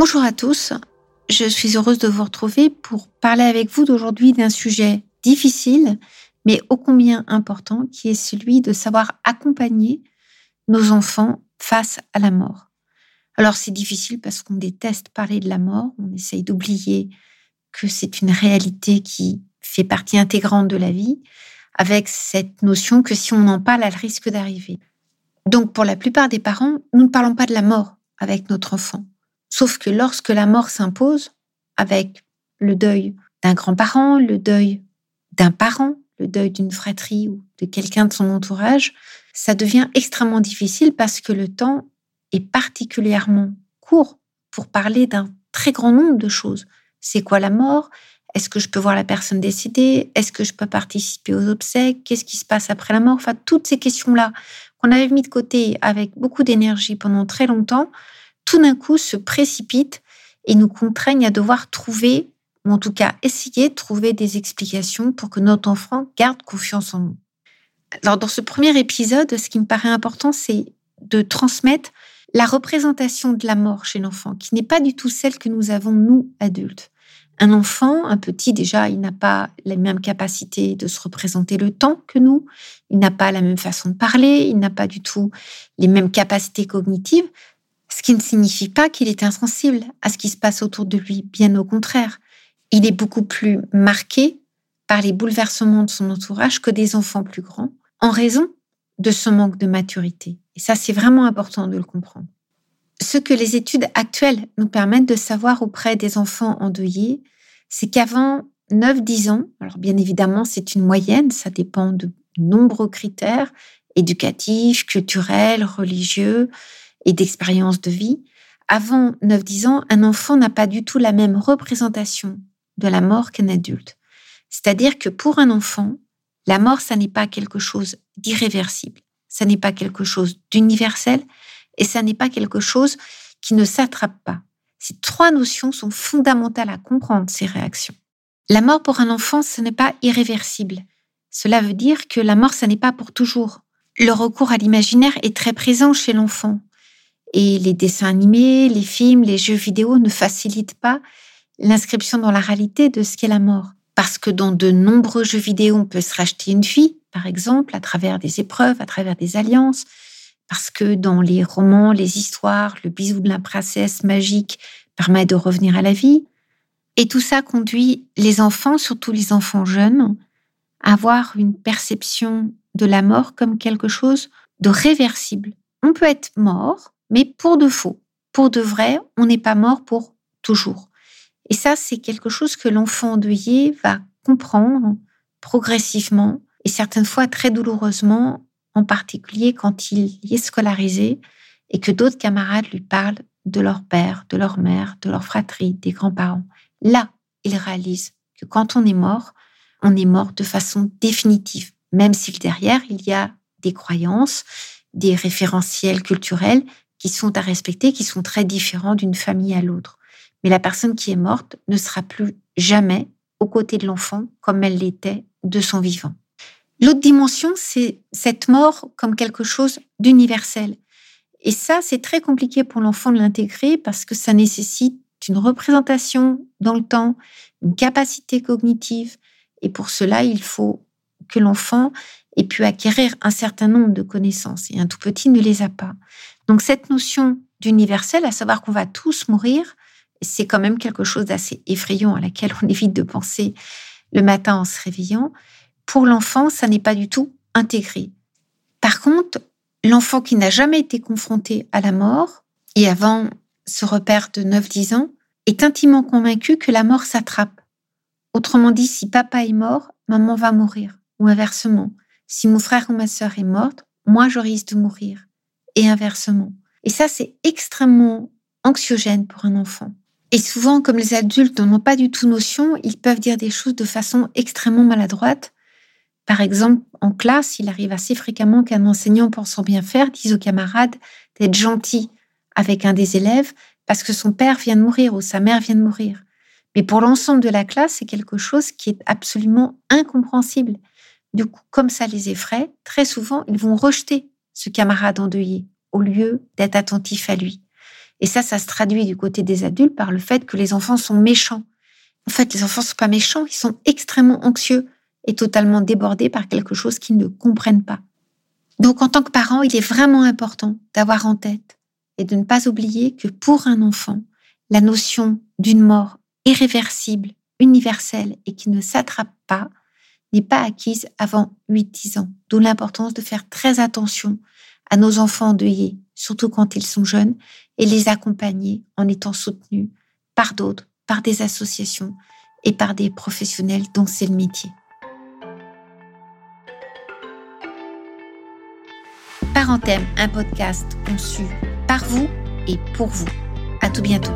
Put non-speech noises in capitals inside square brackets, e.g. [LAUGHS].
Bonjour à tous, je suis heureuse de vous retrouver pour parler avec vous d'aujourd'hui d'un sujet difficile, mais ô combien important, qui est celui de savoir accompagner nos enfants face à la mort. Alors c'est difficile parce qu'on déteste parler de la mort, on essaye d'oublier que c'est une réalité qui fait partie intégrante de la vie, avec cette notion que si on en parle, elle risque d'arriver. Donc pour la plupart des parents, nous ne parlons pas de la mort avec notre enfant. Sauf que lorsque la mort s'impose, avec le deuil d'un grand-parent, le deuil d'un parent, le deuil d'une fratrie ou de quelqu'un de son entourage, ça devient extrêmement difficile parce que le temps est particulièrement court pour parler d'un très grand nombre de choses. C'est quoi la mort? Est-ce que je peux voir la personne décédée? Est-ce que je peux participer aux obsèques? Qu'est-ce qui se passe après la mort? Enfin, toutes ces questions-là qu'on avait mis de côté avec beaucoup d'énergie pendant très longtemps, tout d'un coup se précipitent et nous contraignent à devoir trouver, ou en tout cas essayer de trouver des explications pour que notre enfant garde confiance en nous. Alors dans ce premier épisode, ce qui me paraît important, c'est de transmettre la représentation de la mort chez l'enfant, qui n'est pas du tout celle que nous avons, nous, adultes. Un enfant, un petit, déjà, il n'a pas la même capacité de se représenter le temps que nous, il n'a pas la même façon de parler, il n'a pas du tout les mêmes capacités cognitives. Ce qui ne signifie pas qu'il est insensible à ce qui se passe autour de lui, bien au contraire. Il est beaucoup plus marqué par les bouleversements de son entourage que des enfants plus grands, en raison de ce manque de maturité. Et ça, c'est vraiment important de le comprendre. Ce que les études actuelles nous permettent de savoir auprès des enfants endeuillés, c'est qu'avant 9-10 ans, alors bien évidemment c'est une moyenne, ça dépend de nombreux critères éducatifs, culturels, religieux, et d'expérience de vie, avant 9-10 ans, un enfant n'a pas du tout la même représentation de la mort qu'un adulte. C'est-à-dire que pour un enfant, la mort, ça n'est pas quelque chose d'irréversible, ça n'est pas quelque chose d'universel et ça n'est pas quelque chose qui ne s'attrape pas. Ces trois notions sont fondamentales à comprendre, ces réactions. La mort pour un enfant, ce n'est pas irréversible. Cela veut dire que la mort, ça n'est pas pour toujours. Le recours à l'imaginaire est très présent chez l'enfant. Et les dessins animés, les films, les jeux vidéo ne facilitent pas l'inscription dans la réalité de ce qu'est la mort. Parce que dans de nombreux jeux vidéo, on peut se racheter une vie, par exemple, à travers des épreuves, à travers des alliances. Parce que dans les romans, les histoires, le bisou de la princesse magique permet de revenir à la vie. Et tout ça conduit les enfants, surtout les enfants jeunes, à avoir une perception de la mort comme quelque chose de réversible. On peut être mort, mais pour de faux. Pour de vrai, on n'est pas mort pour toujours. Et ça, c'est quelque chose que l'enfant endeuillé va comprendre progressivement et certaines fois très douloureusement, en particulier quand il y est scolarisé et que d'autres camarades lui parlent de leur père, de leur mère, de leur fratrie, des grands-parents. Là, il réalise que quand on est mort, on est mort de façon définitive, même si derrière, il y a des croyances, des référentiels culturels qui sont à respecter, qui sont très différents d'une famille à l'autre. Mais la personne qui est morte ne sera plus jamais aux côtés de l'enfant comme elle l'était de son vivant. L'autre dimension, c'est cette mort comme quelque chose d'universel. Et ça, c'est très compliqué pour l'enfant de l'intégrer parce que ça nécessite une représentation dans le temps, une capacité cognitive. Et pour cela, il faut que l'enfant ait pu acquérir un certain nombre de connaissances. Et un tout petit ne les a pas. Donc cette notion d'universel, à savoir qu'on va tous mourir, c'est quand même quelque chose d'assez effrayant à laquelle on [LAUGHS] évite de penser le matin en se réveillant. Pour l'enfant, ça n'est pas du tout intégré. Par contre, l'enfant qui n'a jamais été confronté à la mort, et avant ce repère de 9-10 ans, est intimement convaincu que la mort s'attrape. Autrement dit, si papa est mort, maman va mourir. Ou inversement, si mon frère ou ma sœur est morte, moi je risque de mourir et inversement. Et ça, c'est extrêmement anxiogène pour un enfant. Et souvent, comme les adultes n'en ont pas du tout notion, ils peuvent dire des choses de façon extrêmement maladroite. Par exemple, en classe, il arrive assez fréquemment qu'un enseignant pensant bien faire dise aux camarades d'être gentil avec un des élèves parce que son père vient de mourir ou sa mère vient de mourir. Mais pour l'ensemble de la classe, c'est quelque chose qui est absolument incompréhensible. Du coup, comme ça les effraie, très souvent, ils vont rejeter ce camarade endeuillé au lieu d'être attentifs à lui. Et ça, ça se traduit du côté des adultes par le fait que les enfants sont méchants. En fait, les enfants sont pas méchants, ils sont extrêmement anxieux et totalement débordés par quelque chose qu'ils ne comprennent pas. Donc, en tant que parent, il est vraiment important d'avoir en tête et de ne pas oublier que pour un enfant, la notion d'une mort irréversible, universelle et qui ne s'attrape pas n'est pas acquise avant 8-10 ans. D'où l'importance de faire très attention à nos enfants endeuillés, surtout quand ils sont jeunes, et les accompagner en étant soutenus par d'autres, par des associations et par des professionnels dont c'est le métier. Parenthème, un podcast conçu par vous et pour vous. À tout bientôt.